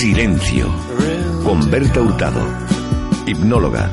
Silencio. Con Berta Hurtado. Hipnóloga.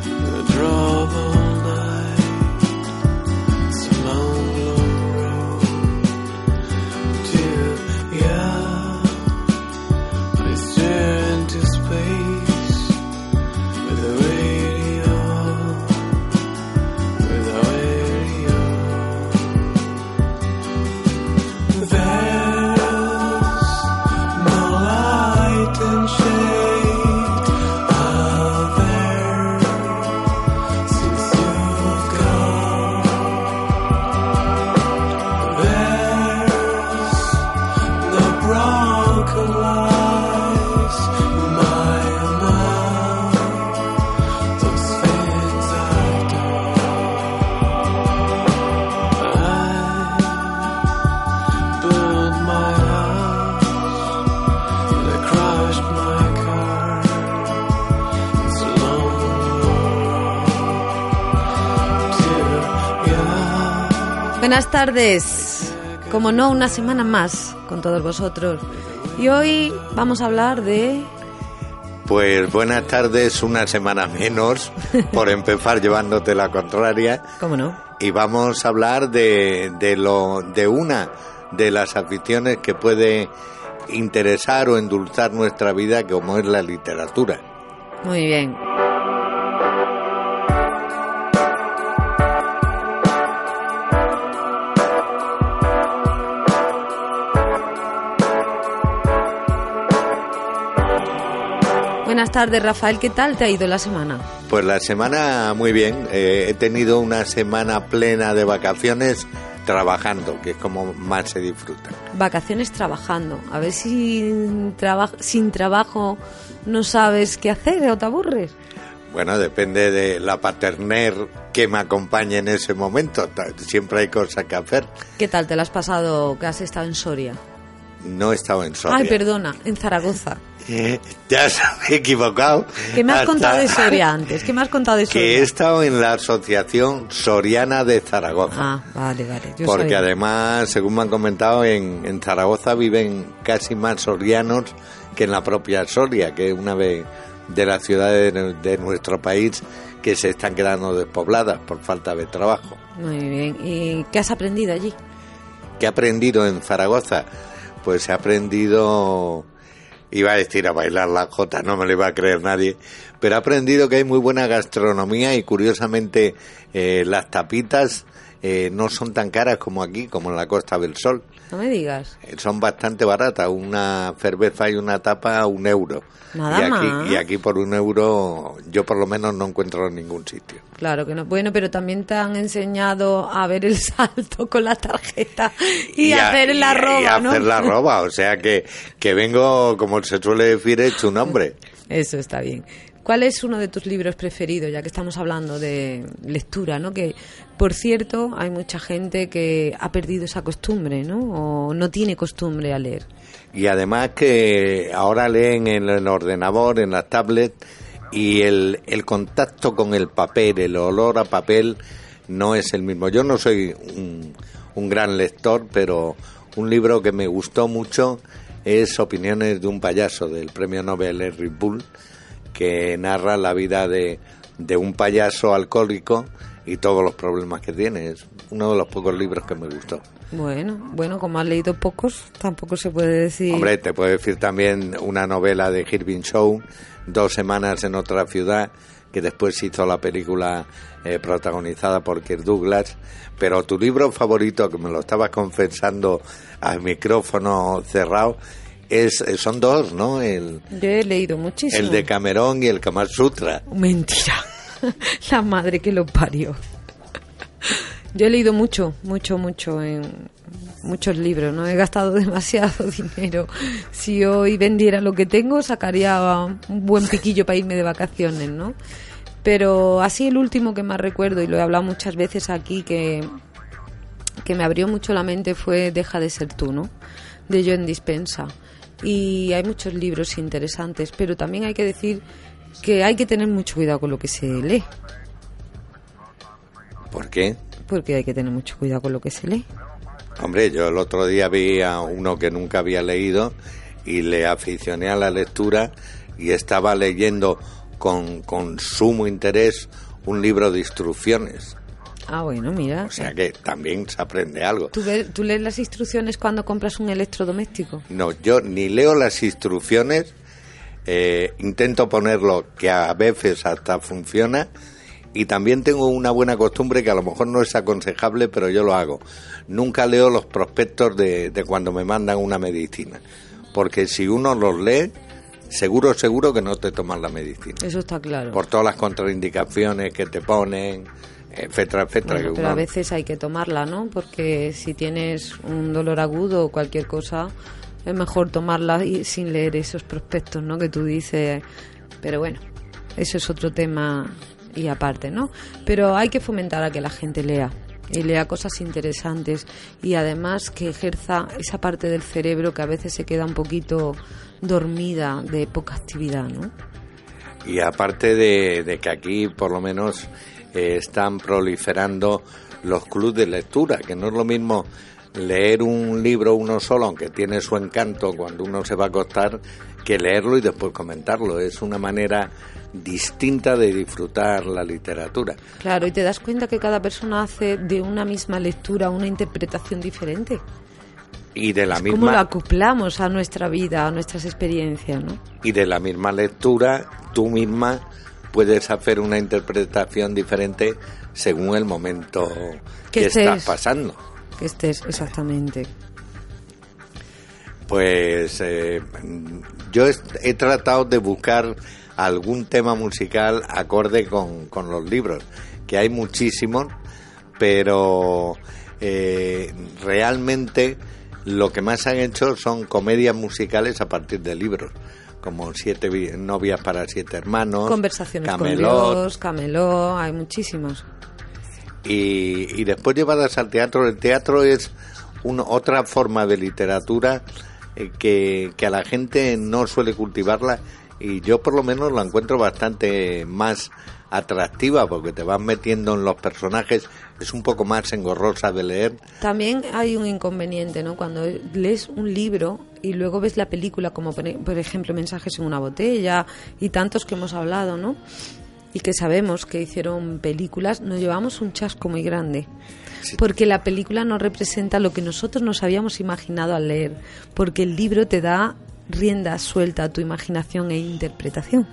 Buenas tardes. Como no, una semana más con todos vosotros. Y hoy vamos a hablar de... Pues buenas tardes, una semana menos, por empezar llevándote la contraria. ¿Cómo no? Y vamos a hablar de, de, lo, de una de las aficiones que puede interesar o endulzar nuestra vida, como es la literatura. Muy bien. Tardes, Rafael. ¿Qué tal te ha ido la semana? Pues la semana muy bien. Eh, he tenido una semana plena de vacaciones trabajando, que es como más se disfruta. Vacaciones trabajando. A ver si sin trabajo no sabes qué hacer o te aburres. Bueno, depende de la paterner que me acompañe en ese momento. Siempre hay cosas que hacer. ¿Qué tal te lo has pasado que has estado en Soria? No he estado en Soria. Ay, perdona, en Zaragoza. Eh, me he equivocado. ¿Qué me has contado de Soria antes? ¿Qué me has contado de Soria? Que he estado en la Asociación Soriana de Zaragoza. Ah, vale, vale. Yo Porque soy... además, según me han comentado, en, en, Zaragoza viven casi más sorianos que en la propia Soria, que es una de, de las ciudades de, de nuestro país que se están quedando despobladas por falta de trabajo. Muy bien. ¿Y qué has aprendido allí? ¿Qué he aprendido en Zaragoza? Pues he aprendido iba a decir a bailar la jota, no me lo iba a creer nadie, pero he aprendido que hay muy buena gastronomía y curiosamente eh, las tapitas eh, no son tan caras como aquí, como en la Costa del Sol. No me digas. Eh, son bastante baratas, una cerveza y una tapa a un euro. Nada y aquí, más. Y aquí por un euro yo por lo menos no encuentro en ningún sitio. Claro que no. Bueno, pero también te han enseñado a ver el salto con la tarjeta y, y a, hacer la roba, y a ¿no? hacer la roba, o sea que, que vengo, como se suele decir, hecho un hombre. Eso está bien. ¿Cuál es uno de tus libros preferidos, ya que estamos hablando de lectura, ¿no? Que, por cierto, hay mucha gente que ha perdido esa costumbre, ¿no? O no tiene costumbre a leer. Y además que ahora leen en el ordenador, en la tablet, y el, el contacto con el papel, el olor a papel, no es el mismo. Yo no soy un, un gran lector, pero un libro que me gustó mucho es Opiniones de un payaso, del premio Nobel Henry Bull, que narra la vida de, de un payaso alcohólico y todos los problemas que tiene. Es uno de los pocos libros que me gustó. Bueno, bueno, como has leído pocos, tampoco se puede decir. Hombre, te puedo decir también una novela de Irving Shaw, Dos semanas en otra ciudad, que después hizo la película eh, protagonizada por Kirk Douglas. Pero tu libro favorito, que me lo estabas confesando al micrófono cerrado, es, son dos, ¿no? El, Yo he leído muchísimo. el de Camerón y el Kama Sutra. Mentira. La madre que lo parió. Yo he leído mucho, mucho, mucho en muchos libros, no he gastado demasiado dinero. Si hoy vendiera lo que tengo, sacaría un buen piquillo para irme de vacaciones, ¿no? Pero así el último que más recuerdo, y lo he hablado muchas veces aquí, que, que me abrió mucho la mente fue Deja de ser tú, ¿no? De Joan Dispensa. Y hay muchos libros interesantes, pero también hay que decir que hay que tener mucho cuidado con lo que se lee. ¿Por qué? Porque hay que tener mucho cuidado con lo que se lee. Hombre, yo el otro día vi a uno que nunca había leído y le aficioné a la lectura y estaba leyendo con, con sumo interés un libro de instrucciones. Ah, bueno, mira. O sea que también se aprende algo. ¿Tú, ves- tú lees las instrucciones cuando compras un electrodoméstico? No, yo ni leo las instrucciones, eh, intento ponerlo que a veces hasta funciona y también tengo una buena costumbre que a lo mejor no es aconsejable, pero yo lo hago. Nunca leo los prospectos de, de cuando me mandan una medicina, porque si uno los lee, seguro, seguro que no te toman la medicina, Eso está claro. por todas las contraindicaciones que te ponen, etcétera, etcétera. Bueno, que pero a veces hay que tomarla, ¿no? Porque si tienes un dolor agudo o cualquier cosa, es mejor tomarla y- sin leer esos prospectos, ¿no? Que tú dices. Pero bueno, eso es otro tema y aparte, ¿no? Pero hay que fomentar a que la gente lea y lea cosas interesantes y además que ejerza esa parte del cerebro que a veces se queda un poquito dormida de poca actividad, ¿no? Y aparte de, de que aquí por lo menos eh, están proliferando los clubes de lectura, que no es lo mismo leer un libro uno solo, aunque tiene su encanto cuando uno se va a acostar, que leerlo y después comentarlo. Es una manera distinta de disfrutar la literatura. Claro, y te das cuenta que cada persona hace de una misma lectura una interpretación diferente. Y de la ¿Cómo lo misma acoplamos a nuestra vida, a nuestras experiencias, no? y de la misma lectura, tú misma puedes hacer una interpretación diferente según el momento Que que estás pasando. Que estés exactamente. Pues eh, yo he, he tratado de buscar algún tema musical acorde con, con los libros, que hay muchísimos, pero eh, realmente lo que más han hecho son comedias musicales a partir de libros, como Siete vi- novias para siete hermanos, Conversaciones Camelot, con Dios, Camelot, hay muchísimos. y, y después llevadas al teatro. El teatro es un- otra forma de literatura eh, que, que a la gente no suele cultivarla y yo por lo menos la encuentro bastante más atractiva porque te vas metiendo en los personajes, es un poco más engorrosa de leer. También hay un inconveniente, ¿no? Cuando lees un libro y luego ves la película, como por e- ejemplo Mensajes en una botella y tantos que hemos hablado, ¿no? Y que sabemos que hicieron películas, nos llevamos un chasco muy grande. Porque la película no representa lo que nosotros nos habíamos imaginado al leer. Porque el libro te da rienda suelta a tu imaginación e interpretación.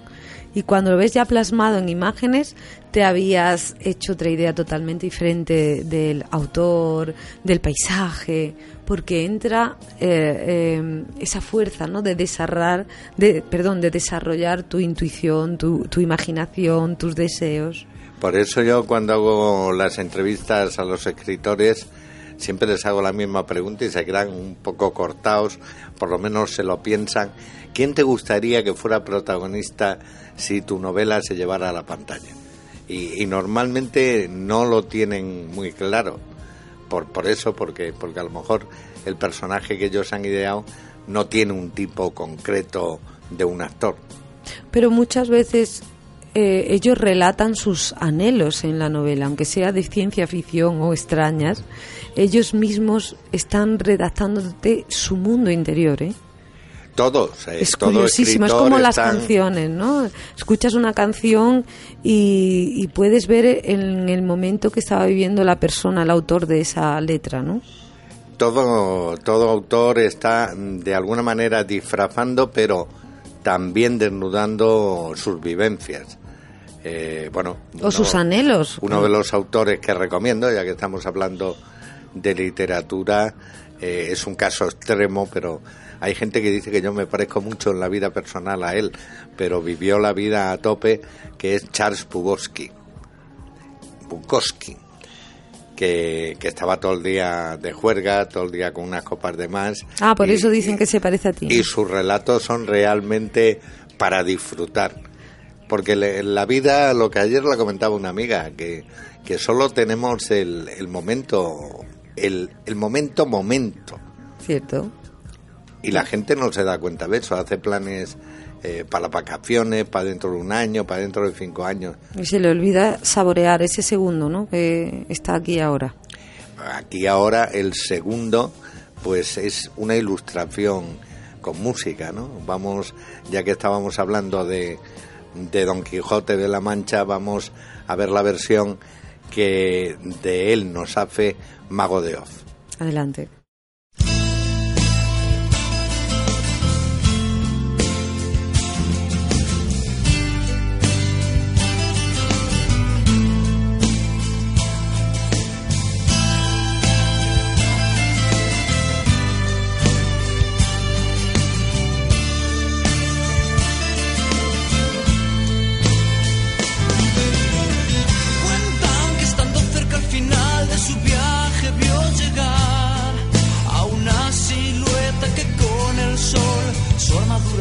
Y cuando lo ves ya plasmado en imágenes, te habías hecho otra idea totalmente diferente del autor, del paisaje, porque entra eh, eh, esa fuerza, ¿no? De desarrollar, de, perdón, de desarrollar tu intuición, tu, tu imaginación, tus deseos. Por eso yo cuando hago las entrevistas a los escritores siempre les hago la misma pregunta y se quedan un poco cortados, por lo menos se lo piensan. ¿Quién te gustaría que fuera protagonista si tu novela se llevara a la pantalla? Y, y normalmente no lo tienen muy claro. Por, por eso, porque, porque a lo mejor el personaje que ellos han ideado no tiene un tipo concreto de un actor. Pero muchas veces eh, ellos relatan sus anhelos en la novela, aunque sea de ciencia ficción o extrañas, ellos mismos están redactándote su mundo interior, ¿eh? Todos, eh, Es todo curiosísimo, es como las están- canciones, ¿no? Escuchas una canción y, y puedes ver en el momento que estaba viviendo la persona, el autor de esa letra, ¿no? todo, todo autor está mm, de alguna manera disfrazando, pero también desnudando sus vivencias. Eh, bueno, O sus anhelos. Uno de los autores que recomiendo, ya que estamos hablando de literatura, eh, es un caso extremo, pero hay gente que dice que yo me parezco mucho en la vida personal a él, pero vivió la vida a tope, que es Charles Bukowski. Bukowski. que, que, estaba todo el día de juerga, todo el día con unas copas de más. Ah, por eso dicen que se parece a ti. Y sus relatos son realmente para disfrutar. Porque en la vida, lo que ayer la comentaba una amiga, que, que solo tenemos el, el momento, el, el momento momento. Cierto. Y la gente no se da cuenta de eso, hace planes eh, para vacaciones, para dentro de un año, para dentro de cinco años. Y se le olvida saborear ese segundo, ¿no? Que está aquí ahora. Aquí ahora el segundo, pues es una ilustración con música, ¿no? Vamos, ya que estábamos hablando de, de Don Quijote de la Mancha, vamos a ver la versión que de él nos hace Mago de Oz. Adelante.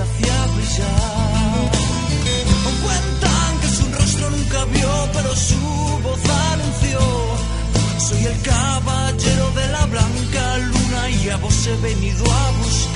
hacia brillar. Cuentan que su rostro nunca vio, pero su voz anunció. Soy el caballero de la blanca luna y a vos he venido a buscar.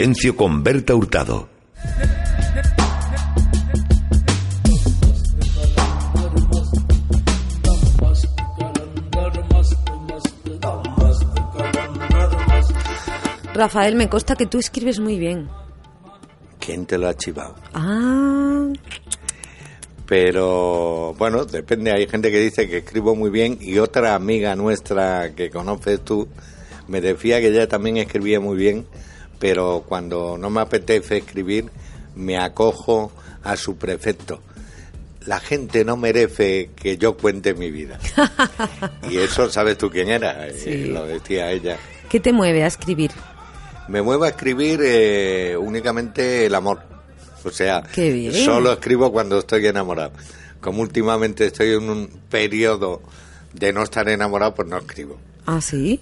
Silencio con Berta Hurtado. Rafael, me consta que tú escribes muy bien. ¿Quién te lo ha chivado? Ah. Pero bueno, depende. Hay gente que dice que escribo muy bien y otra amiga nuestra que conoces tú me decía que ella también escribía muy bien, pero cuando no me apetece escribir me acojo a su prefecto. La gente no merece que yo cuente mi vida. y eso sabes tú quién era, eh, Sí. lo decía ella. ¿Qué te mueve a escribir? Me muevo a escribir eh, únicamente el amor. O sea, solo escribo cuando estoy enamorado. Como últimamente estoy en un periodo de no estar enamorado, pues no escribo. Ah, sí.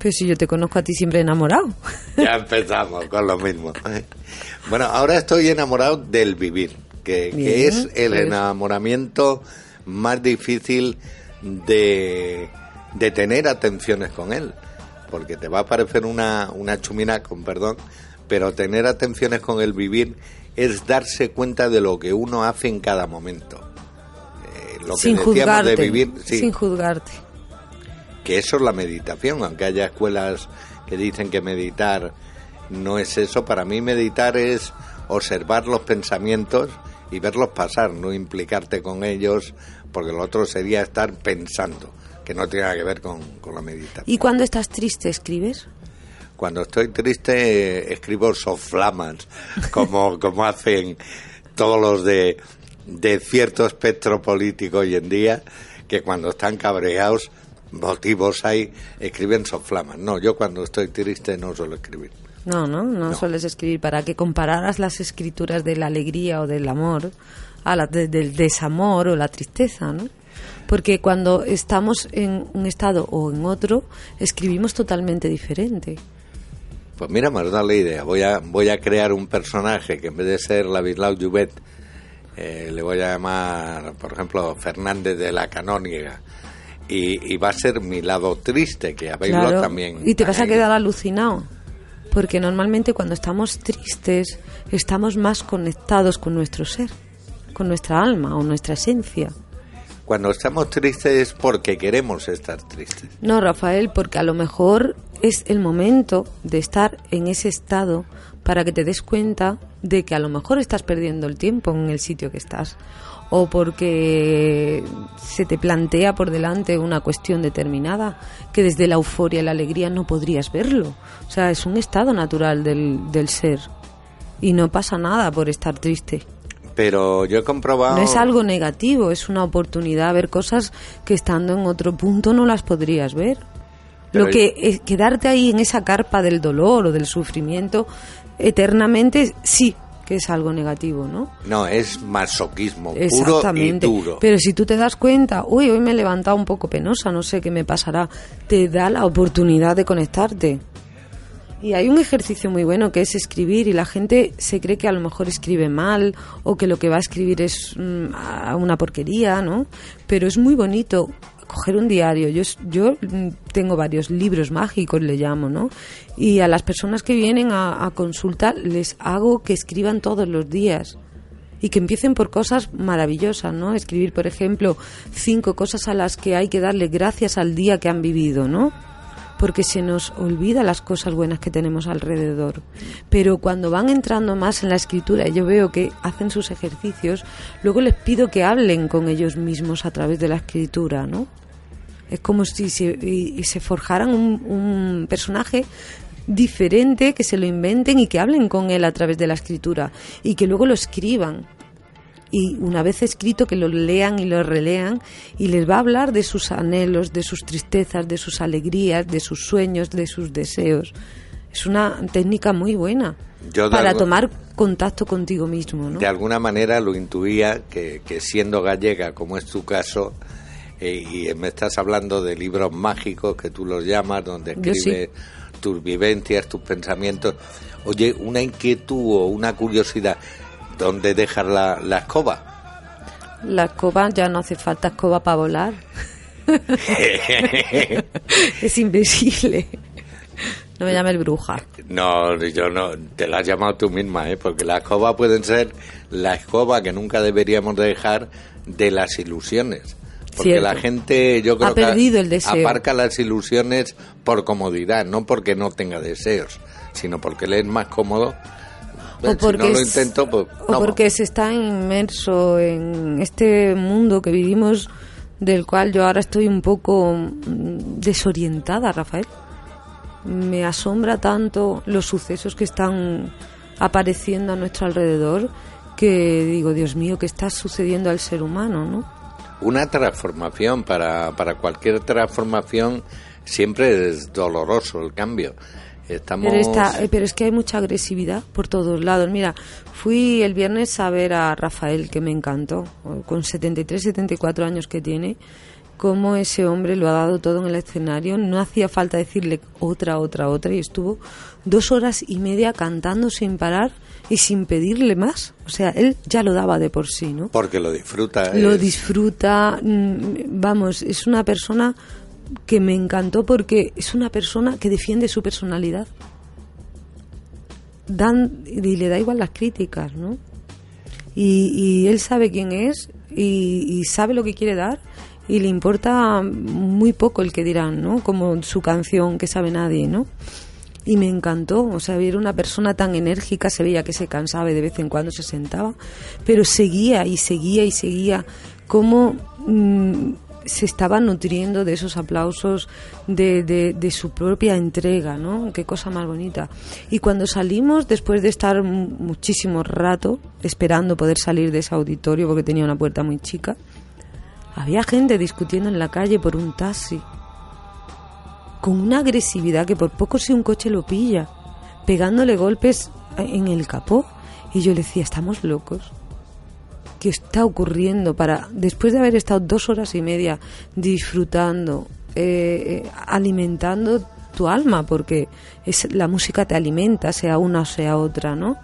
Pero si yo te conozco a ti siempre enamorado. Ya empezamos con lo mismo. Bueno, ahora estoy enamorado del vivir, que, que es el pues. enamoramiento más difícil de, de tener atenciones con él. Porque te va a parecer una, una chumina, con perdón, pero tener atenciones con el vivir es darse cuenta de lo que uno hace en cada momento. Eh, lo que sin decíamos juzgarte. de vivir, sí, Sin juzgarte. Que eso es la meditación, aunque haya escuelas que dicen que meditar no es eso, para mí meditar es observar los pensamientos y verlos pasar, no implicarte con ellos, porque lo otro sería estar pensando, que no tiene nada que ver con, con la meditación. ¿Y cuando estás triste escribes? Cuando estoy triste escribo soflamas, como, como hacen todos los de, de cierto espectro político hoy en día, que cuando están cabreados, motivos hay, escriben soflamas. No, yo cuando estoy triste no suelo escribir. No, no, no, sueles escribir para que compararas las escrituras de la alegría o del amor a la de- del desamor o la tristeza, ¿no? Porque cuando estamos en un estado o en otro, escribimos totalmente diferente. Pues mira, me has dado la idea. Voy a, voy a crear un personaje que en vez de ser Ladislau Juvet, eh, le voy a llamar, por ejemplo, Fernández de la Canóniga. Y, y va a ser mi lado triste, que habéis Claro, también. y te vas a quedar alucinado. Porque normalmente cuando estamos tristes, estamos más conectados con nuestro ser, con nuestra alma o nuestra esencia. Cuando estamos tristes es porque queremos estar tristes. No, Rafael, porque a lo mejor es el momento de estar en ese estado para que te des cuenta de que a lo mejor estás perdiendo el tiempo en el sitio que estás o porque se te plantea por delante una cuestión determinada que desde la euforia y la alegría no podrías verlo. O sea, es un estado natural del, del ser y no pasa nada por estar triste. Pero yo he comprobado. No es algo negativo, es una oportunidad ver cosas que estando en otro punto no las podrías ver. Pero Lo que es quedarte ahí en esa carpa del dolor o del sufrimiento eternamente sí que es algo negativo, ¿no? No, es masoquismo puro y Exactamente. duro. Pero si tú te das cuenta, uy, hoy me he levantado un poco penosa, no sé qué me pasará, te da la oportunidad de conectarte. Y hay un ejercicio muy bueno que es escribir y la gente se cree que a lo mejor escribe mal o que lo que va a escribir es mm, una porquería, ¿no? Pero es muy bonito coger un diario. Yo, yo mm, tengo varios libros mágicos, le llamo, ¿no? Y a las personas que vienen a, a consulta les hago que escriban todos los días y que empiecen por cosas maravillosas, ¿no? Escribir, por ejemplo, cinco cosas a las que hay que darle gracias al día que han vivido, ¿no? Porque se nos olvida las cosas buenas que tenemos alrededor. Pero cuando van entrando más en la escritura, yo veo que hacen sus ejercicios, luego les pido que hablen con ellos mismos a través de la escritura, ¿no? Es como si se, y- y se forjaran un, un personaje diferente, que se lo inventen y que hablen con él a través de la escritura y que luego lo escriban. Y una vez escrito, que lo lean y lo relean y les va a hablar de sus anhelos, de sus tristezas, de sus alegrías, de sus sueños, de sus deseos. Es una técnica muy buena para algo- tomar contacto contigo mismo, ¿no? De alguna manera lo intuía que, que siendo gallega, como es tu caso, y me estás hablando de libros mágicos que tú los llamas, donde sí. escribes tus vivencias, tus pensamientos. Oye, una inquietud o una curiosidad, ¿dónde dejas la, la escoba? La escoba ya no hace falta escoba para volar. es invisible. No me llames bruja. No, yo no, te la has llamado tú misma, ¿eh? porque la escoba pueden ser la escoba que nunca deberíamos dejar de las ilusiones. Porque Cierto. la gente, yo creo Ha que perdido el deseo. aparca las ilusiones por comodidad, no porque no tenga deseos, sino porque le es más cómodo. o porque si no lo intento, pues, o porque se está inmerso en este mundo que vivimos del cual yo ahora estoy un poco mm, desorientada, Rafael. Me asombra tanto los sucesos que están apareciendo a nuestro alrededor que digo, Dios mío, ¿qué está sucediendo al ser humano, no? Una transformación, para, para cualquier transformación siempre es doloroso el cambio. Estamos... Pero, eh, pero, es que hay mucha agresividad por todos lados. Mira, fui el viernes a ver a Rafael, que me encantó, con 73, 74 años que tiene, cómo ese hombre lo ha dado todo en el escenario. No hacía falta decirle otra, otra, otra, y estuvo dos horas y media cantando sin parar y sin pedirle más. O sea, él ya lo daba de por sí, ¿no? Porque lo disfruta. Lo disfruta, mm, vamos, es una persona que me encantó porque es una persona que defiende su personalidad. Dan, y le da igual las críticas, ¿no? Y, él sabe quién es y, sabe lo que quiere dar y le importa muy poco el que dirán, ¿no? Como su canción que sabe nadie, ¿no? Y me encantó, o sea, era una persona tan enérgica, se veía que se cansaba y de vez en cuando se sentaba, pero seguía y seguía y seguía como mm, se estaba nutriendo de esos aplausos, de, de, su propia entrega, ¿no? Qué cosa más bonita. Y cuando salimos, después de estar muchísimo rato esperando poder salir de ese auditorio, porque tenía una puerta muy chica, había gente discutiendo en la calle por un taxi, con una agresividad que por poco si un coche lo pilla, pegándole golpes en el capó. Y yo le decía, estamos locos. ¿Qué está ocurriendo para, después de haber estado dos horas y media disfrutando, eh, eh, alimentando tu alma, porque es, la música te alimenta, sea una o sea otra, ¿no?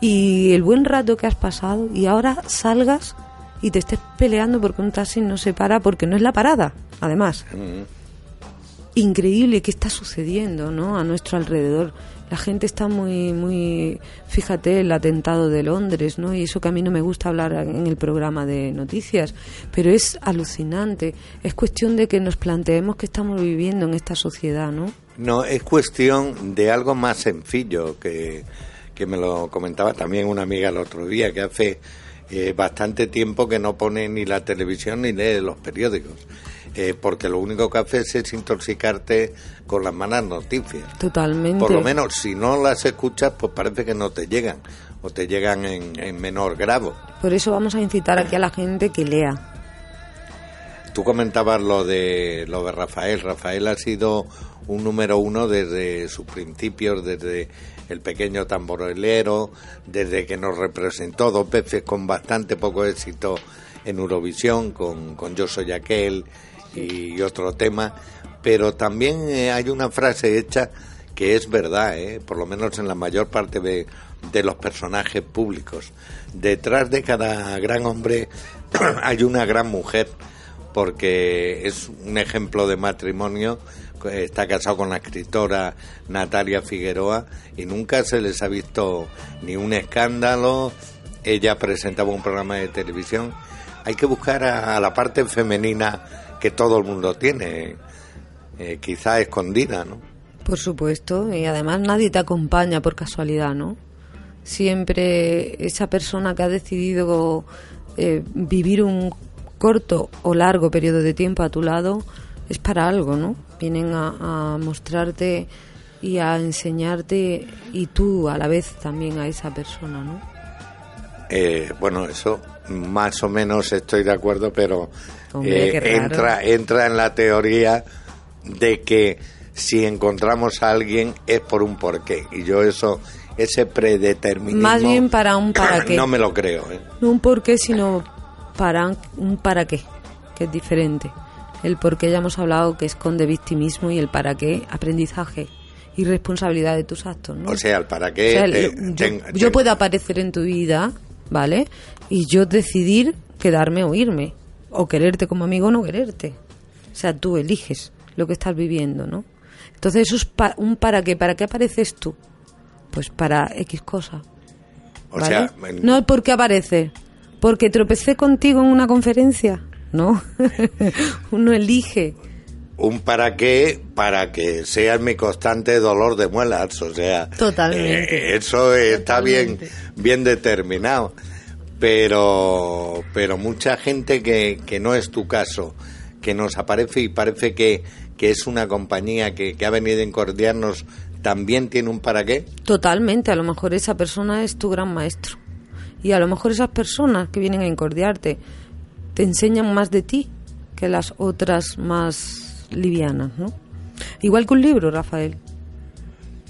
Y el buen rato que has pasado y ahora salgas y te estés peleando porque un taxi no se para porque no es la parada, además. Mm. Increíble qué está sucediendo, ¿no? A nuestro alrededor la gente está muy, muy, fíjate, el atentado de Londres, ¿no? Y eso que a mí no me gusta hablar en el programa de noticias, pero es alucinante. Es cuestión de que nos planteemos que estamos viviendo en esta sociedad, ¿no? No, es cuestión de algo más sencillo que, que me lo comentaba también una amiga el otro día, que hace eh, bastante tiempo que no pone ni la televisión ni lee los periódicos. Eh, porque lo único que haces es intoxicarte con las malas noticias. Totalmente. Por lo menos, si no las escuchas, pues parece que no te llegan, o te llegan en, menor grado. Por eso vamos a incitar aquí a la gente que lea. Tú comentabas lo de, lo de Rafael. Rafael ha sido un número uno desde sus principios, desde el pequeño tamborelero, desde que nos representó dos veces con bastante poco éxito en Eurovisión, con, con Yo Soy Aquel y otro tema, pero también eh, hay una frase hecha que es verdad, eh, por lo menos en la mayor parte de, de los personajes públicos. Detrás de cada gran hombre hay una gran mujer, porque es un ejemplo de matrimonio. Está casado con la escritora Natalia Figueroa y nunca se les ha visto ni un escándalo. Ella presentaba un programa de televisión. Hay que buscar a la parte femenina que todo el mundo tiene, eh, quizá escondida, ¿no? Por supuesto, y además nadie te acompaña por casualidad, ¿no? Siempre esa persona que ha decidido eh, vivir un corto o largo periodo de tiempo a tu lado es para algo, ¿no? Vienen a, mostrarte y a enseñarte y tú a la vez también a esa persona, ¿no? Eh, bueno, eso más o menos estoy de acuerdo, pero eh, entra, entra en la teoría de que si encontramos a alguien es por un porqué. Y yo eso, ese predeterminismo... Más bien para un para qué. No me lo creo. ¿eh? No un porqué, sino para un para qué, que es diferente. El por qué ya hemos hablado que esconde victimismo y el para qué, aprendizaje y responsabilidad de tus actos. ¿no? O sea, el para qué... yo puedo aparecer en tu vida, ¿vale? Y yo decidir quedarme o irme o quererte como amigo o no quererte. O sea, tú eliges lo que estás viviendo, ¿no? Entonces eso es un para qué. ¿Para qué apareces tú? Pues para X cosa. O sea, no es porque aparece, porque tropecé contigo en una conferencia. No, uno elige un para qué para que sea mi constante dolor de muelas, o sea, Totalmente. eh, eso está bien bien determinado. Pero pero mucha gente que, que no es tu caso, que nos aparece y parece que, que es una compañía que, que ha venido a incordiarnos, también tiene un para qué. Totalmente, a lo mejor esa persona es tu gran maestro. Y a lo mejor esas personas que vienen a incordiarte te enseñan más de ti que las otras más livianas, ¿no? Igual que un libro, Rafael.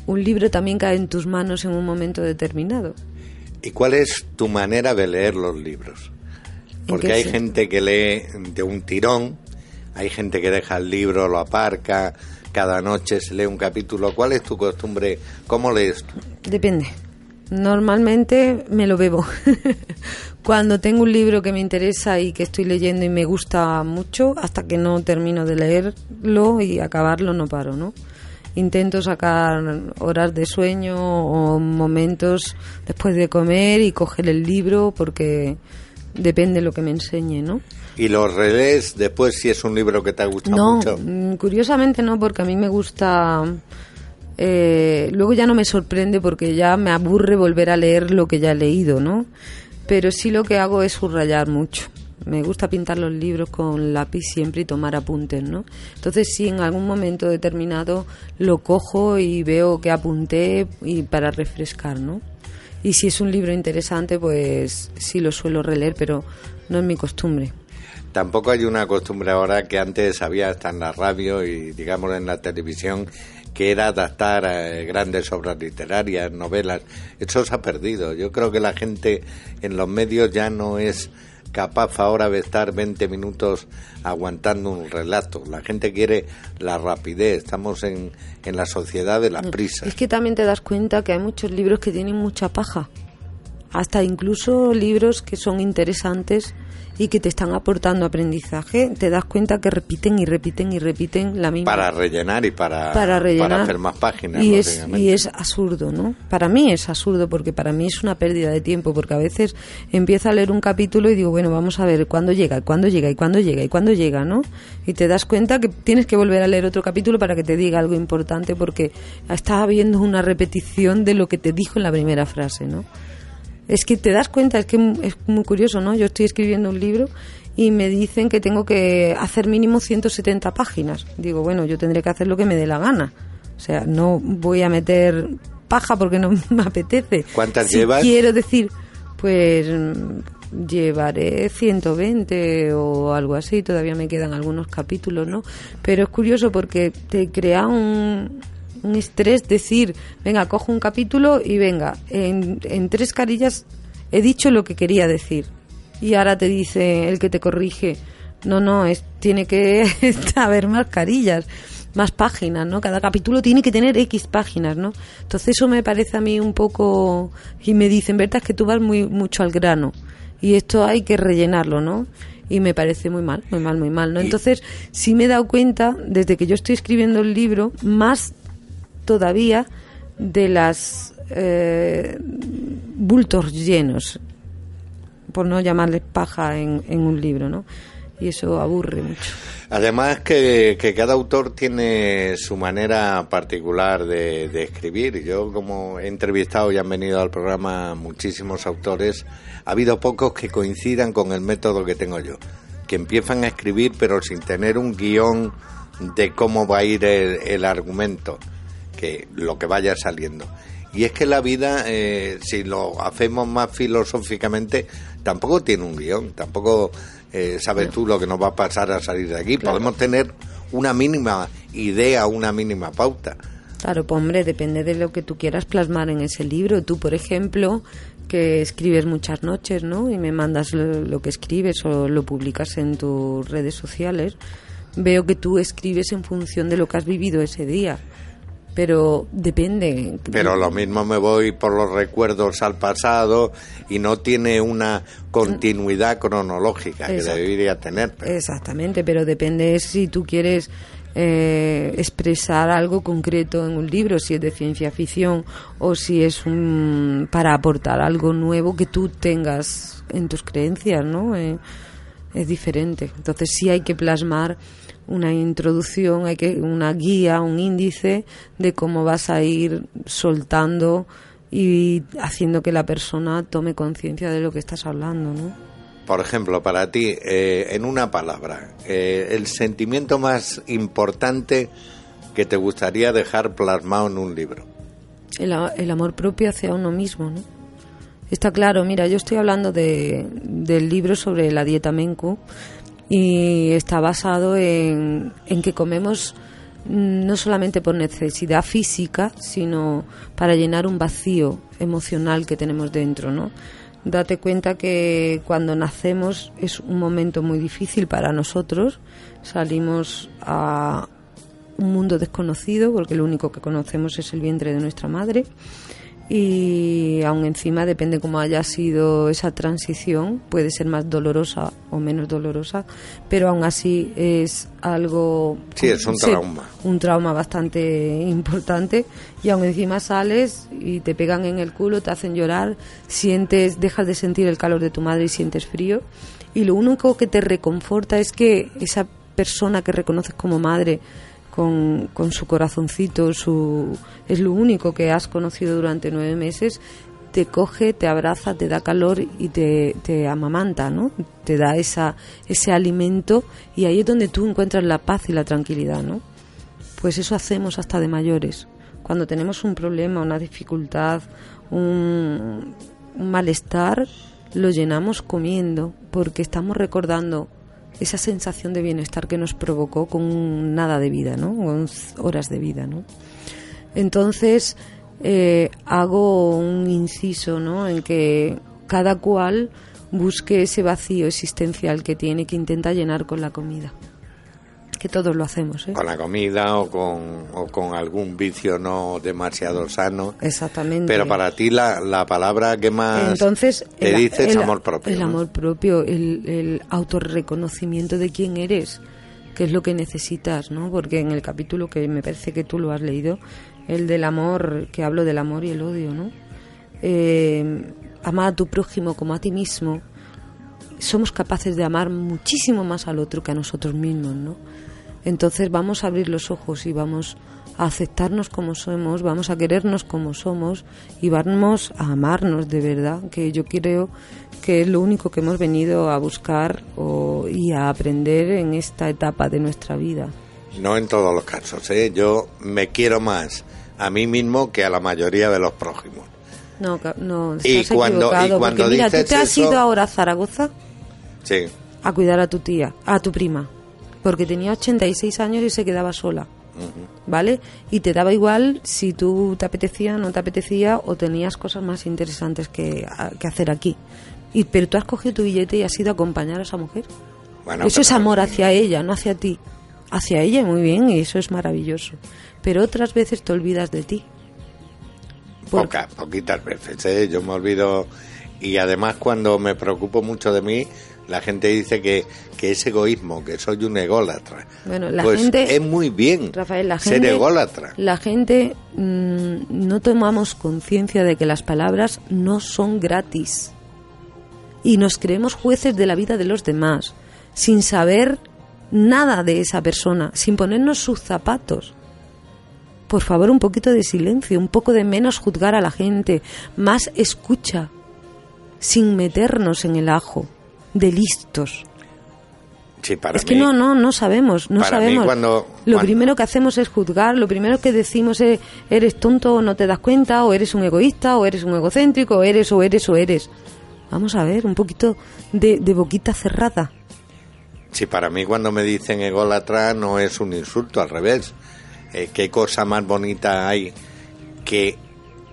Un libro también cae en tus manos en un momento determinado. ¿Y cuál es tu manera de leer los libros? Porque hay gente que lee de un tirón, hay gente que deja el libro, lo aparca, cada noche se lee un capítulo. ¿Cuál es tu costumbre? ¿Cómo lees tú? Depende. Normalmente me lo bebo. Cuando tengo un libro que me interesa y que estoy leyendo y me gusta mucho, hasta que no termino de leerlo y acabarlo no paro, ¿no? Intento sacar horas de sueño o momentos después de comer y coger el libro porque depende de lo que me enseñe, ¿no? ¿Y lo relees después si es un libro que te ha gustado No, mucho? mm, curiosamente no, porque a mí me gusta. eh, luego ya no me sorprende porque ya me aburre volver a leer lo que ya he leído, ¿no? Pero sí lo que hago es subrayar mucho. Me gusta pintar los libros con lápiz siempre y tomar apuntes, ¿no? Entonces sí, en algún momento determinado lo cojo y veo que apunté y para refrescar, ¿no? Y si es un libro interesante, pues sí lo suelo releer, pero no es mi costumbre. Tampoco hay una costumbre ahora que antes había hasta en la radio y digamos en la televisión que era adaptar eh, grandes obras literarias, novelas. Eso se ha perdido. Yo creo que la gente en los medios ya no es capaz ahora de estar 20 minutos aguantando un relato. La gente quiere la rapidez. Estamos en, en la sociedad de las prisas. Es que también te das cuenta que hay muchos libros que tienen mucha paja. Hasta incluso libros que son interesantes y que te están aportando aprendizaje, te das cuenta que repiten y repiten y repiten la misma Para rellenar y para, para rellenar. hacer más páginas. y es y es absurdo no para mí es absurdo porque para mí es una pérdida de tiempo porque a veces empiezo a leer un capítulo y digo bueno vamos a ver cuándo llega cuándo llega y cuándo llega y cuándo llega no y te das cuenta que tienes que volver a leer otro capítulo para que te diga algo importante porque está habiendo una repetición de lo que te dijo en la primera frase no es que te das cuenta, es que es muy curioso, ¿no? Yo estoy escribiendo un libro y me dicen que tengo que hacer mínimo 170 páginas. Digo, bueno, yo tendré que hacer lo que me dé la gana. O sea, no voy a meter paja porque no me apetece. ¿Cuántas Si llevas? Quiero decir, pues llevaré 120 o algo así, todavía me quedan algunos capítulos, ¿no? Pero es curioso porque te crea un, un estrés decir, venga, cojo un capítulo y venga, en, en tres carillas he dicho lo que quería decir. Y ahora te dice el que te corrige, no, no, es, tiene que haber más carillas, más páginas, ¿no? Cada capítulo tiene que tener X páginas, ¿no? Entonces eso me parece a mí un poco... Y me dicen, verdad, es que tú vas muy mucho al grano. Y esto hay que rellenarlo, ¿no? Y me parece muy mal, muy mal, muy mal, ¿no? Entonces sí me he dado cuenta, desde que yo estoy escribiendo el libro, más todavía de las eh, bultos llenos, por no llamarles paja en, un libro, ¿no? Y eso aburre mucho. Además que, que cada autor tiene su manera particular de, de escribir. Yo como he entrevistado y han venido al programa muchísimos autores, ha habido pocos que coincidan con el método que tengo yo, que empiezan a escribir pero sin tener un guion de cómo va a ir el, el argumento, que lo que vaya saliendo. Y es que la vida, eh, si lo hacemos más filosóficamente, tampoco tiene un guion, tampoco eh, sabes tú lo que nos va a pasar a salir de aquí. Podemos tener una mínima idea, una mínima pauta. Claro, pues hombre, depende de lo que tú quieras plasmar en ese libro. Tú, por ejemplo, que escribes muchas noches, ¿no? Y me mandas lo, lo que escribes o lo publicas en tus redes sociales. Veo que tú escribes en función de lo que has vivido ese día. Pero depende. Pero lo mismo me voy por los recuerdos al pasado y no tiene una continuidad cronológica que debería tener. pero- Exactamente, pero depende si tú quieres eh, expresar algo concreto en un libro, si es de ciencia ficción o si es un, para aportar algo nuevo que tú tengas en tus creencias, ¿no? Eh, es diferente. Entonces sí hay que plasmar una introducción, hay que una guía, un índice de cómo vas a ir soltando y haciendo que la persona tome conciencia de lo que estás hablando, ¿no? Por ejemplo, para ti, eh, en una palabra, eh, el sentimiento más importante que te gustaría dejar plasmado en un libro. El, el amor propio hacia uno mismo, ¿no? Está claro, mira, yo estoy hablando de, del libro sobre la dieta Menku y está basado en, en que comemos no solamente por necesidad física, sino para llenar un vacío emocional que tenemos dentro, ¿no? Date cuenta que cuando nacemos es un momento muy difícil para nosotros, salimos a un mundo desconocido, porque lo único que conocemos es el vientre de nuestra madre, y aún encima depende cómo haya sido esa transición, puede ser más dolorosa o menos dolorosa, pero aún así es algo... Sí, es un trauma. un trauma bastante importante y aún encima sales y te pegan en el culo, te hacen llorar, sientes, dejas de sentir el calor de tu madre y sientes frío y lo único que te reconforta es que esa persona que reconoces como madre con, con su corazoncito, su, es lo único que has conocido durante nueve meses, te coge, te abraza, te da calor y te, te amamanta, ¿no? Te da esa, ese alimento y ahí es donde tú encuentras la paz y la tranquilidad, ¿no? Pues eso hacemos hasta de mayores. Cuando tenemos un problema, una dificultad, un, un malestar, lo llenamos comiendo porque estamos recordando esa sensación de bienestar que nos provocó con nada de vida, ¿no? Con horas de vida, ¿no? Entonces, eh, hago un inciso, ¿no? En que cada cual busque ese vacío existencial que tiene que intenta llenar con la comida que todos lo hacemos. ¿eh? Con la comida o con, o con algún vicio no demasiado sano. Exactamente. Pero para ti la, la palabra que más Entonces, te el, dice es amor propio. El ¿no? amor propio, el, el autorreconocimiento de quién eres, que es lo que necesitas, ¿no? Porque en el capítulo que me parece que tú lo has leído, el del amor, que hablo del amor y el odio, ¿no? Eh, amar a tu prójimo como a ti mismo, somos capaces de amar muchísimo más al otro que a nosotros mismos, ¿no? Entonces vamos a abrir los ojos y vamos a aceptarnos como somos, vamos a querernos como somos y vamos a amarnos de verdad, que yo creo que es lo único que hemos venido a buscar o- y a aprender en esta etapa de nuestra vida. No en todos los casos, ¿eh? Yo me quiero más a mí mismo que a la mayoría de los prójimos. No, no, Y estás cuando- y equivocado, cuando porque mira, tú te has ido ahora a Zaragoza Sí. a cuidar a tu tía, a tu prima, porque tenía 86 años y se quedaba sola. ¿Vale? Y te daba igual si tú te apetecía, no te apetecía o tenías cosas más interesantes que, a- que hacer aquí. Y, pero tú has cogido tu billete y has ido a acompañar a esa mujer. Bueno, eso es amor hacia ella, no hacia ti. Hacia ella, muy bien, y eso es maravilloso. Pero otras veces te olvidas de ti. Por- Pocas, poquitas veces, ¿eh? Yo me olvido. Y además, cuando me preocupo mucho de mí, la gente dice que, que es egoísmo, que soy un ególatra. Bueno, la pues gente- es muy bien Rafael, la ser gente, ególatra. La gente mm, no tomamos conciencia de que las palabras no son gratis. Y nos creemos jueces de la vida de los demás, sin saber nada de esa persona, sin ponernos sus zapatos. Por favor, un poquito de silencio, un poco de menos juzgar a la gente, más escucha, sin meternos en el ajo, de listos. Sí, para es que no, no, no sabemos, no sabemos. cuando- lo cuando- primero que hacemos es juzgar, lo primero que decimos es eres tonto o no te das cuenta, o eres un egoísta, o eres un egocéntrico, o eres, o eres, o eres. Vamos a ver, un poquito de, de boquita cerrada. Sí, para mí cuando me dicen ególatra no es un insulto, al revés. Eh, ¿Qué cosa más bonita hay que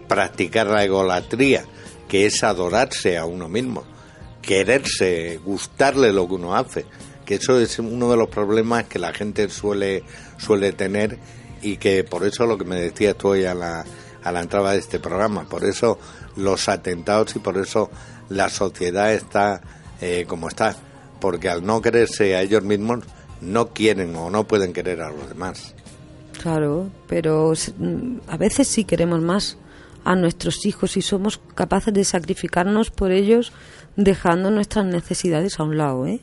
practicar la egolatría? Que es adorarse a uno mismo, quererse, gustarle lo que uno hace. Que eso es uno de los problemas que la gente suele, suele tener y que por eso lo que me decías tú hoy a la, a la entrada de este programa, por eso los atentados y por eso la sociedad está eh, como está, porque al no quererse a ellos mismos no quieren o no pueden querer a los demás. Claro, pero a veces sí queremos más a nuestros hijos y somos capaces de sacrificarnos por ellos dejando nuestras necesidades a un lado, ¿eh?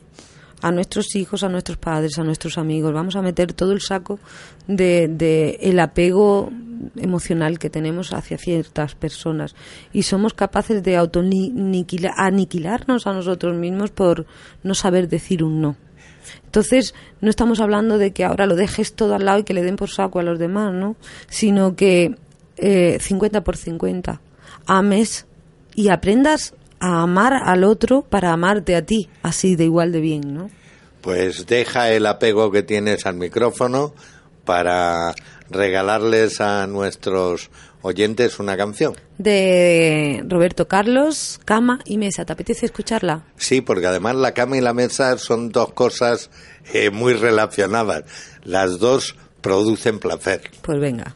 A nuestros hijos, a nuestros padres, a nuestros amigos. Vamos a meter todo el saco de, de el apego emocional que tenemos hacia ciertas personas y somos capaces de aniquilarnos a nosotros mismos por no saber decir un no. Entonces, no estamos hablando de que ahora lo dejes todo al lado y que le den por saco a los demás, ¿no? Sino que eh, 50 por 50. Ames y aprendas a amar al otro para amarte a ti, así de igual de bien, ¿no? Pues deja el apego que tienes al micrófono para regalarles a nuestros oyentes una canción. De Roberto Carlos, Cama y Mesa. ¿Te apetece escucharla? Sí, porque además la cama y la mesa son dos cosas eh, muy relacionadas. Las dos producen placer. Pues venga.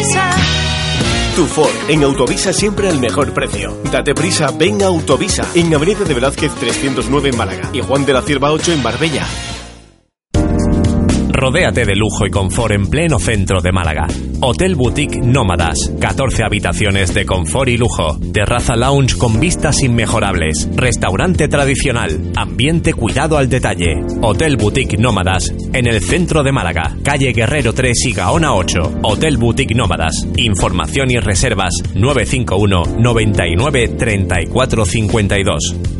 Autovisa. Tu Ford, en Autovisa siempre al mejor precio. Date prisa, ven a Autovisa, en Avenida de Velázquez 309 en Málaga y Juan de la Cierva 8 en Marbella. Rodéate de lujo y confort en pleno centro de Málaga. Hotel Boutique Nómadas, 14 habitaciones de confort y lujo, terraza lounge con vistas inmejorables, restaurante tradicional, ambiente cuidado al detalle. Hotel Boutique Nómadas, en el centro de Málaga, calle Guerrero 3 y Gaona 8. Hotel Boutique Nómadas, información y reservas 951 99 34 52.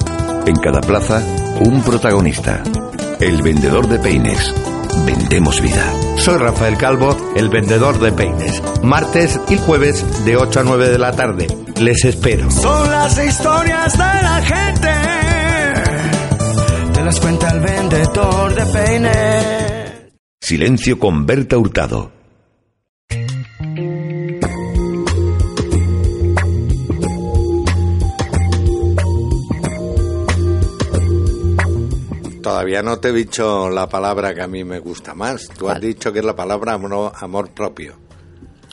En cada plaza, un protagonista. El vendedor de peines. Vendemos vida. Soy Rafael Calvo, el vendedor de peines. Martes y jueves de 8 a 9 de la tarde. Les espero. Son las historias de la gente. Te las cuenta el vendedor de peines. Silencio con Berta Hurtado. Todavía no te he dicho la palabra que a mí me gusta más. Tú has dicho que es la palabra amor, amor propio.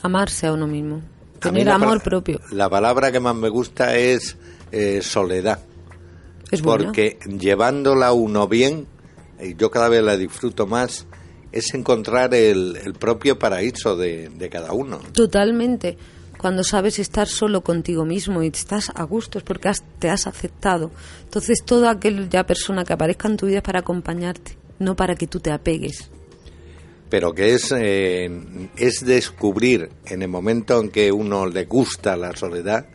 Amarse a uno mismo. Tener amor propio. La palabra que más me gusta es eh, soledad. Es buena. porque llevándola uno bien, y yo cada vez la disfruto más, es encontrar el, el propio paraíso de, de cada uno. Totalmente. Cuando sabes estar solo contigo mismo y estás a gusto es porque has- te has aceptado. Entonces, toda aquella persona que aparezca en tu vida es para acompañarte, no para que tú te apegues. Pero que es, eh, es descubrir en el momento en que uno le gusta la soledad,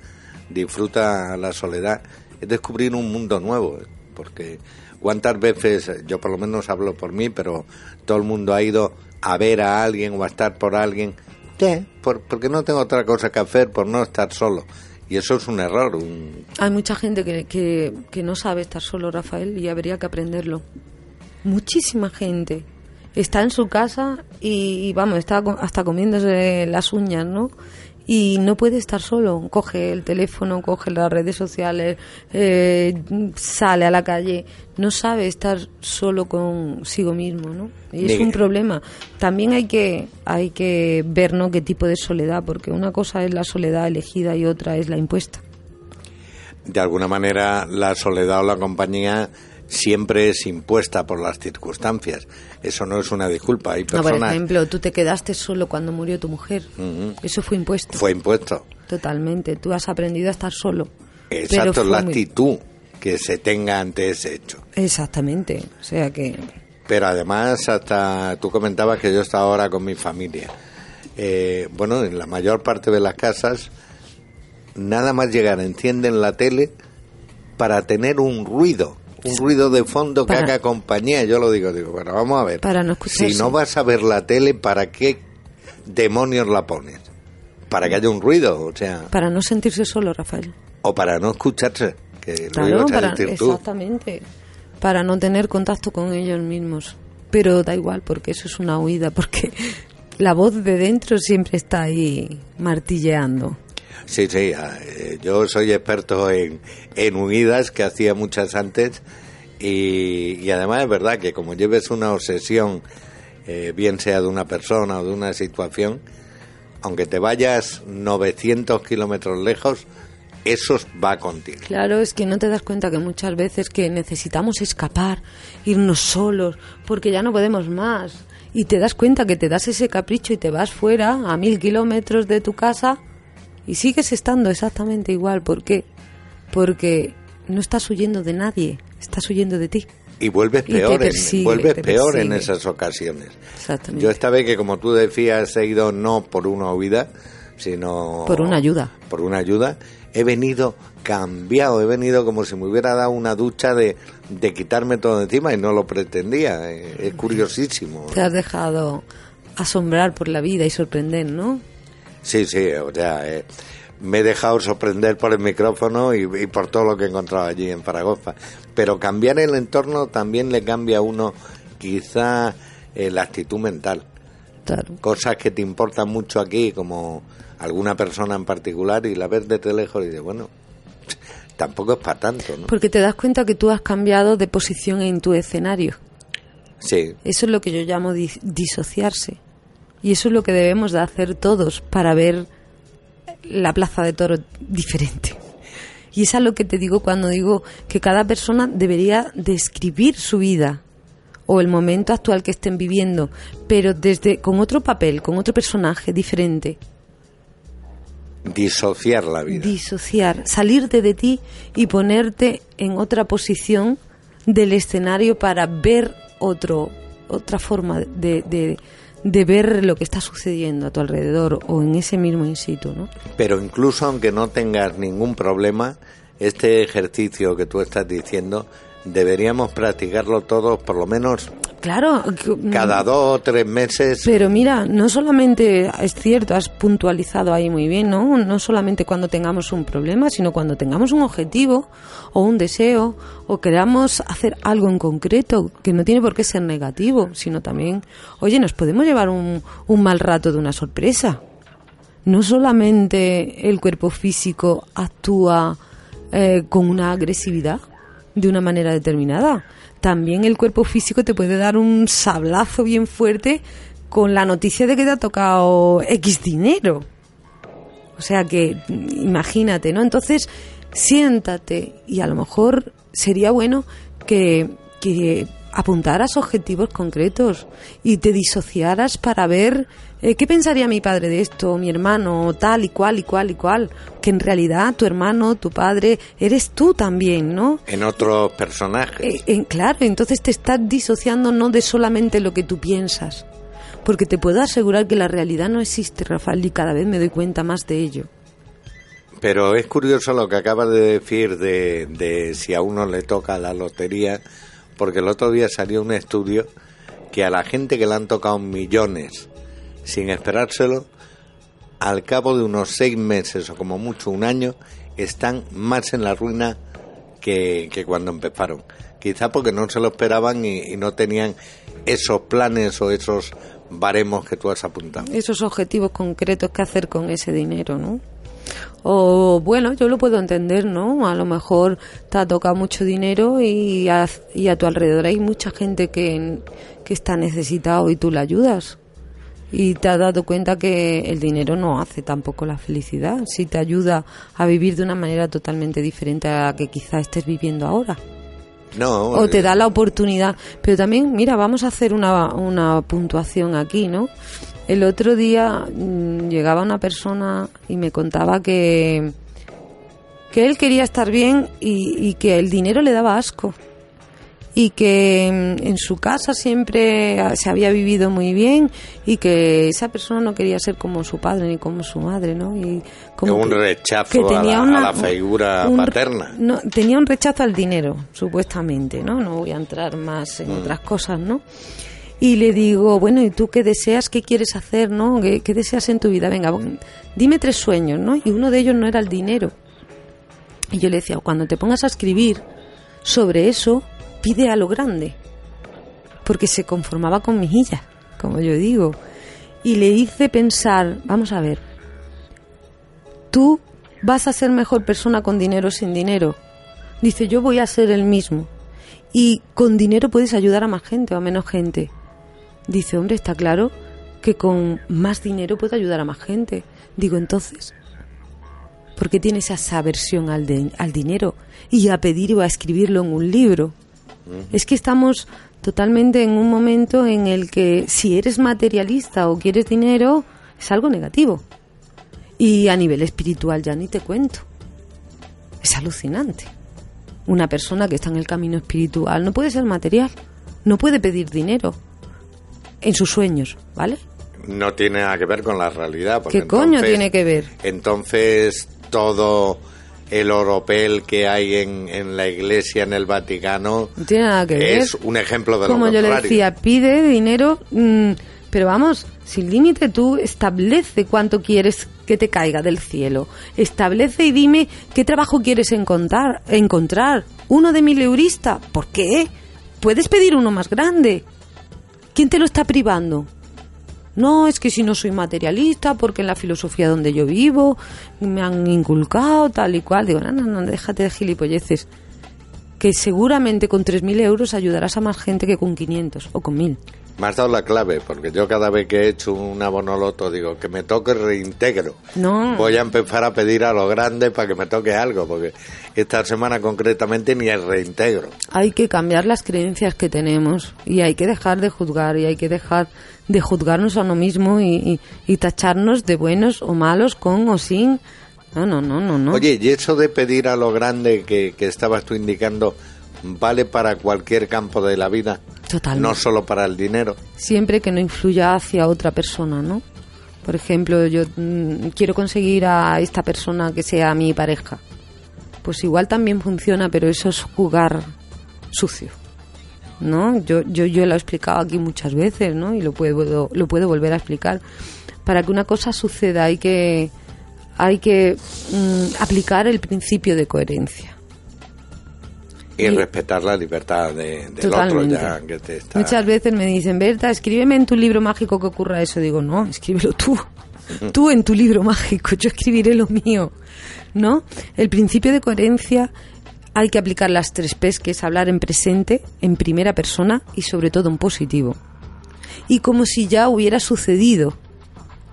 disfruta la soledad, es descubrir un mundo nuevo. Porque cuántas veces, yo por lo menos hablo por mí, pero todo el mundo ha ido a ver a alguien o a estar por alguien, porque no tengo otra cosa que hacer por no estar solo. Y eso es un error. un- Hay mucha gente que, que, que no sabe estar solo, Rafael, y habría que aprenderlo. Muchísima gente está en su casa y, y, vamos, está hasta comiéndose las uñas, ¿no? Y no puede estar solo. Coge el teléfono, coge las redes sociales, eh, sale a la calle. No sabe estar solo consigo mismo, ¿no? Y es un problema. También hay que, hay que ver, ¿no?, qué tipo de soledad, porque una cosa es la soledad elegida y otra es la impuesta. de alguna manera la soledad o la compañía siempre es impuesta por las circunstancias. Eso no es una disculpa. Hay No, por personas. ejemplo, tú te quedaste solo cuando murió tu mujer. Ujú. Eso fue impuesto. Fue impuesto. Totalmente. Tú has aprendido a estar solo. Exacto, es la muy- actitud que se tenga ante ese hecho. Exactamente. O sea que. Pero además, hasta tú comentabas que yo estaba ahora con mi familia. Eh, bueno, en la mayor parte de las casas, nada más llegar, encienden la tele para tener un ruido, un ruido de fondo que haga compañía. Yo lo digo, digo, bueno, vamos a ver. Para no escucharse. Si no vas a ver la tele, ¿para qué demonios la pones? Para que haya un ruido, o sea, Para no sentirse solo, Rafael. o para no escucharse, que lo Claro, ibas a para, decir tú. exactamente. Para no tener contacto con ellos mismos. Pero da igual, porque eso es una huida, porque la voz de dentro siempre está ahí martilleando. Sí, sí, ah, eh, yo soy experto en, en huidas que hacía muchas antes y, y además es verdad que como lleves una obsesión, eh, bien sea de una persona o de una situación, aunque te vayas 900 kilómetros lejos, eso va contigo. Claro, es que no te das cuenta que muchas veces que necesitamos escapar, irnos solos, porque ya no podemos más. Y te das cuenta que te das ese capricho y te vas fuera, a mil kilómetros de tu casa, y sigues estando exactamente igual. ¿Por qué? Porque no estás huyendo de nadie, estás huyendo de ti. Y vuelves Y peor, en, persigue, vuelves te peor en esas ocasiones. Exactamente. Yo esta vez que, como tú decías, he ido no por una huida, sino... Por una ayuda. Por una ayuda. He venido cambiado, he venido como si me hubiera dado una ducha de, de quitarme todo encima y no lo pretendía. Es curiosísimo. Te has dejado asombrar por la vida y sorprender, ¿no? Sí, sí, o sea, eh, me he dejado sorprender por el micrófono y, y por todo lo que he encontrado allí en Zaragoza. Pero cambiar el entorno también le cambia a uno quizá eh, la actitud mental. Claro. Cosas que te importan mucho aquí, como alguna persona en particular, y la ves desde lejos y dices, bueno, tampoco es para tanto, ¿no? Porque te das cuenta que tú has cambiado de posición en tu escenario. Sí, Eso es lo que yo llamo dis- disociarse. Y eso es lo que debemos de hacer todos para ver la plaza de toros diferente. Y es a lo que te digo cuando digo que cada persona debería describir su vida o el momento actual que estén viviendo, pero desde con otro papel, con otro personaje diferente. disociar la vida. Disociar, salirte de ti y ponerte en otra posición del escenario para ver otro, otra forma de, de, de ver lo que está sucediendo a tu alrededor o en ese mismo in situ, ¿no? Pero incluso aunque no tengas ningún problema, este ejercicio que tú estás diciendo, deberíamos practicarlo todos por lo menos Claro. que- cada dos o tres meses. Pero mira, no solamente es cierto, has puntualizado ahí muy bien, ¿no? No solamente cuando tengamos un problema, sino cuando tengamos un objetivo o un deseo o queramos hacer algo en concreto, que no tiene por qué ser negativo, sino también, oye, nos podemos llevar un, un mal rato de una sorpresa. No solamente el cuerpo físico actúa eh, con una agresividad de una manera determinada. También el cuerpo físico te puede dar un sablazo bien fuerte con la noticia de que te ha tocado X dinero. O sea que imagínate, ¿no? Entonces, siéntate y a lo mejor sería bueno que, que apuntaras objetivos concretos y te disociaras para ver eh, qué pensaría mi padre de esto, mi hermano, tal y cual y cual y cual. Que en realidad tu hermano, tu padre, eres tú también, ¿no? En otros personajes. Eh, eh, claro, entonces te estás disociando no de solamente lo que tú piensas. Porque te puedo asegurar que la realidad no existe, Rafael, y cada vez me doy cuenta más de ello. Pero es curioso lo que acabas de decir de, de si a uno le toca la lotería, porque el otro día salió un estudio que a la gente que le han tocado millones sin esperárselo, al cabo de unos seis meses o como mucho un año, están más en la ruina que, que cuando empezaron. Quizá porque no se lo esperaban y, no tenían esos planes o esos baremos que tú has apuntado. Esos objetivos concretos que hacer con ese dinero, ¿no? O bueno, yo lo puedo entender, ¿no? A lo mejor te ha tocado mucho dinero y a, y a tu alrededor hay mucha gente que, que está necesitado y tú le ayudas. Y te has dado cuenta que el dinero no hace tampoco la felicidad, si te ayuda a vivir de una manera totalmente diferente a la que quizá estés viviendo ahora. No, O te da la oportunidad. Pero también, mira, vamos a hacer una, una puntuación aquí, ¿no? El otro día mm, llegaba una persona y me contaba que, que él quería estar bien y, y que el dinero le daba asco. Y que mm, en su casa siempre ah, se había vivido muy bien y que esa persona no quería ser como su padre ni como su madre, ¿no? Y como un que- rechazo que a, la, una- a la figura un- paterna. no, tenía un rechazo al dinero, supuestamente, ¿no? No voy a entrar más en Mm. otras cosas, ¿no? Y le digo, bueno, ¿y tú qué deseas? ¿Qué quieres hacer, no? ¿Qué, qué deseas en tu vida? Venga, dime tres sueños, ¿no? Y uno de ellos no era el dinero. Y yo le decía, cuando te pongas a escribir sobre eso, pide a lo grande. Porque se conformaba con mejillas, como yo digo. Y le hice pensar, vamos a ver, tú vas a ser mejor persona con dinero o sin dinero. Dice, yo voy a ser el mismo. Y con dinero puedes ayudar a más gente o a menos gente. Dice, hombre, está claro que con más dinero puedo ayudar a más gente. Digo, entonces, ¿por qué tienes esa aversión al, al dinero y a pedir o a escribirlo en un libro? Es que estamos totalmente en un momento en el que si eres materialista o quieres dinero, es algo negativo. Y a nivel espiritual ya ni te cuento. Es alucinante. Una persona que está en el camino espiritual no puede ser material, no puede pedir dinero en sus sueños, ¿vale? No tiene nada que ver con la realidad. porque ¿Qué coño tiene que ver? Entonces, todo el oropel que hay en, en la iglesia, en el Vaticano, No tiene nada que ver. es un ejemplo de Como lo yo le contrario. decía, pide dinero, mm, Pero vamos, sin límite tú establece cuánto quieres que te caiga del cielo. Establece y dime qué trabajo quieres encontrar. encontrar. ¿Uno de mil eurista? ¿Por qué? Puedes pedir uno más grande. ¿Quién te lo está privando? No, es que si no soy materialista, porque en la filosofía donde yo vivo me han inculcado tal y cual. Digo, no, no, no, déjate de gilipolleces. Que seguramente con 3.000 euros ayudarás a más gente que con 500 o con 1.000. Me has dado la clave, porque yo cada vez que he hecho un abonoloto digo que me toque reintegro. No. Voy a empezar a pedir a los grandes para que me toque algo, porque esta semana concretamente ni el reintegro. Hay que cambiar las creencias que tenemos y hay que dejar de juzgar y hay que dejar de juzgarnos a uno mismo y, y- y tacharnos de buenos o malos con o sin. No, no, no, no, no. Oye, y eso de pedir a lo grande que, que estabas tú indicando, ¿vale para cualquier campo de la vida? Totalmente. No solo para el dinero. siempre que no influya hacia otra persona, ¿no? Por ejemplo, yo mm, quiero conseguir a esta persona que sea mi pareja. Pues igual también funciona, pero eso es jugar sucio. ¿No? Yo, yo, yo lo he explicado aquí muchas veces, ¿no? Y lo puedo, lo puedo volver a explicar. Para que una cosa suceda hay que, hay que mm, aplicar el principio de coherencia. Y, Y- respetar la libertad de- del Totalmente. otro ya que te está... Muchas veces me dicen, Berta, escríbeme en tu libro mágico que ocurra eso. Digo, no, escríbelo tú. Tú en tu libro mágico, yo escribiré lo mío. ¿No? El principio de coherencia hay que aplicar las tres P's, que es hablar en presente, en primera persona y sobre todo en positivo. Y como si ya hubiera sucedido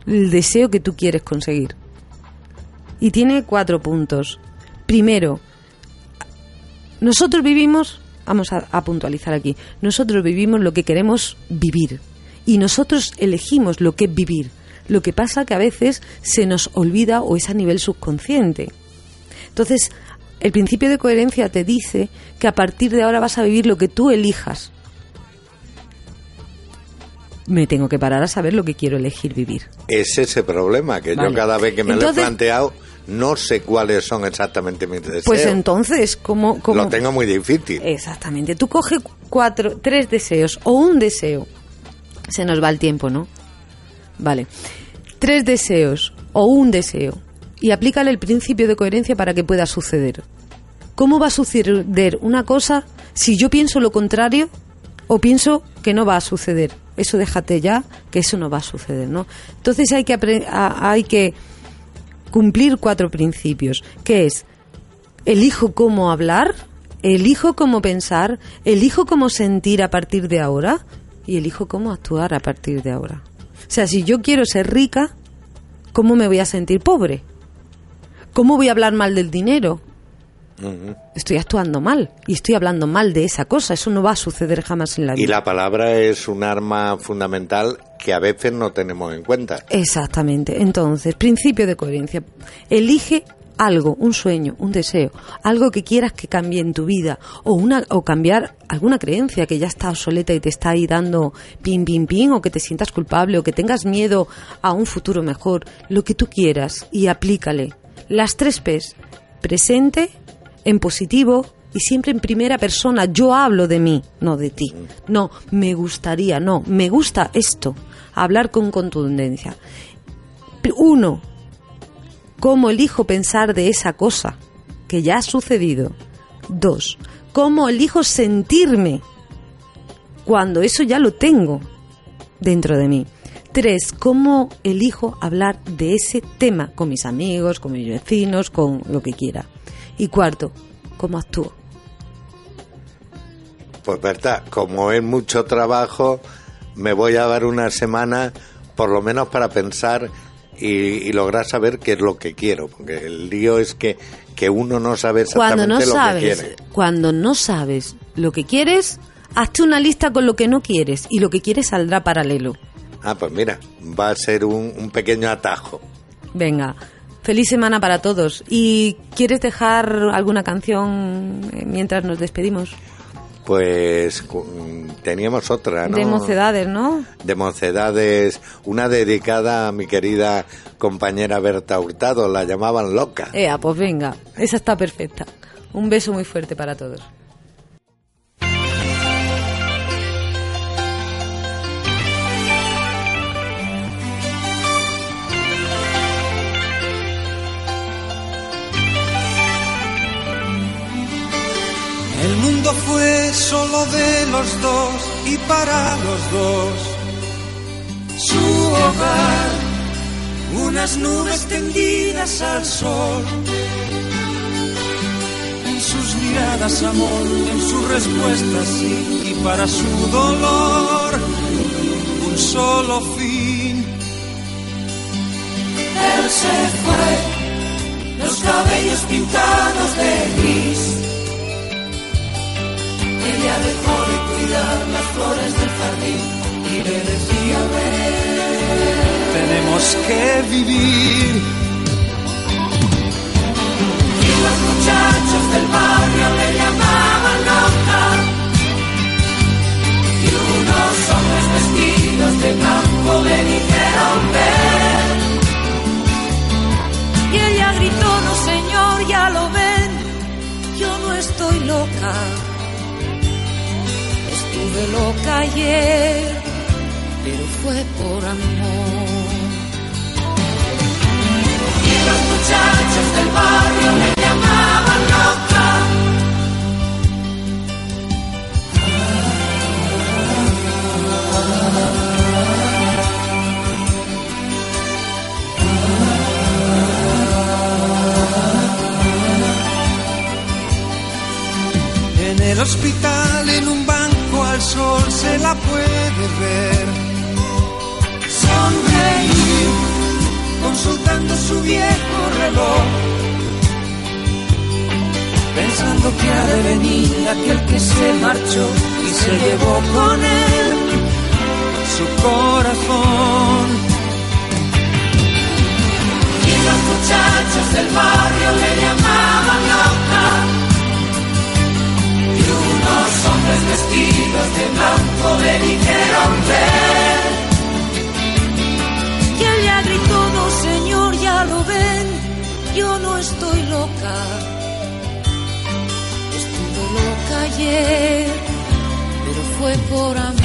el deseo que tú quieres conseguir. Y tiene cuatro puntos. Primero, nosotros vivimos, vamos a, a puntualizar aquí, nosotros vivimos lo que queremos vivir y nosotros elegimos lo que es vivir. Lo que pasa que a veces se nos olvida o es a nivel subconsciente. Entonces, el principio de coherencia te dice que a partir de ahora vas a vivir lo que tú elijas. Me tengo que parar a saber lo que quiero elegir vivir. Es ese problema, que Vale. yo cada vez que me lo he planteado no sé cuáles son exactamente mis deseos. Pues entonces, ¿cómo, cómo Lo tengo muy difícil. Exactamente. Tú coges cuatro, tres deseos o un deseo. Se nos va el tiempo, ¿no? Vale. Tres deseos o un deseo. Y aplícale el principio de coherencia para que pueda suceder. ¿Cómo va a suceder una cosa si yo pienso lo contrario o pienso que no va a suceder? Eso déjate ya, que eso no va a suceder, ¿no? Entonces hay que, hay que cumplir cuatro principios, que es elijo cómo hablar, elijo cómo pensar, elijo cómo sentir a partir de ahora y elijo cómo actuar a partir de ahora. O sea, si yo quiero ser rica, ¿cómo me voy a sentir pobre? ¿Cómo voy a hablar mal del dinero? Estoy actuando mal y estoy hablando mal de esa cosa. Eso no va a suceder jamás en la vida. Y la palabra es un arma fundamental que a veces no tenemos en cuenta. Exactamente. Entonces, principio de coherencia. Elige algo, un sueño, un deseo, algo que quieras que cambie en tu vida o una o cambiar alguna creencia que ya está obsoleta y te está ahí dando pin pin pin o que te sientas culpable o que tengas miedo a un futuro mejor, lo que tú quieras y aplícale. Las tres P's, presente, en positivo y siempre en primera persona. Yo hablo de mí, no de ti. No, me gustaría, no, me gusta esto. Hablar con contundencia. Uno, cómo elijo pensar de esa cosa que ya ha sucedido. Dos, cómo elijo sentirme cuando eso ya lo tengo dentro de mí. Tres, cómo elijo hablar de ese tema con mis amigos, con mis vecinos, con lo que quiera. Y cuarto, cómo actúo. Pues verdad, como es mucho trabajo, me voy a dar una semana por lo menos para pensar y, y lograr saber qué es lo que quiero, porque el lío es que, que uno no sabe Cuando exactamente no lo que quiere. cuando no sabes lo que quieres, hazte una lista con lo que no quieres y lo que quieres saldrá paralelo. Ah, pues mira, va a ser un, un pequeño atajo. Venga, feliz semana para todos. ¿Y quieres dejar alguna canción eh, mientras nos despedimos? Pues teníamos otra, ¿no? De mocedades, ¿no? de mocedades, una dedicada a mi querida compañera Berta Hurtado, la llamaban loca. Ea, pues venga, esa está perfecta. Un beso muy fuerte para todos. El mundo fue solo de los dos y para los dos. Su hogar, unas nubes tendidas al sol. En sus miradas amor, en sus respuestas sí, y para su dolor un solo fin. Él se fue, los cabellos pintados de gris. Ella dejó de cuidar las flores del jardín y le decía, tenemos que vivir. Y los muchachos del barrio le llamaban loca. Y unos hombres vestidos de blanco le dijeron, ven. Y ella gritó, no señor, ya lo ven, yo no estoy loca. Estuve loca ayer, pero fue por amor. Y los muchachos del barrio le llamaban loca. En el hospital, sol se la puede ver. Sonreír, consultando su viejo reloj. Pensando que ha de venir aquel que se marchó y se llevó con él su corazón. Y los muchachos del barrio le llamaban loca. Unos hombres vestidos de blanco le dijeron ver. Y ella gritó, no señor, ya lo ven, yo no estoy loca. Estuve loca ayer, pero fue por amor.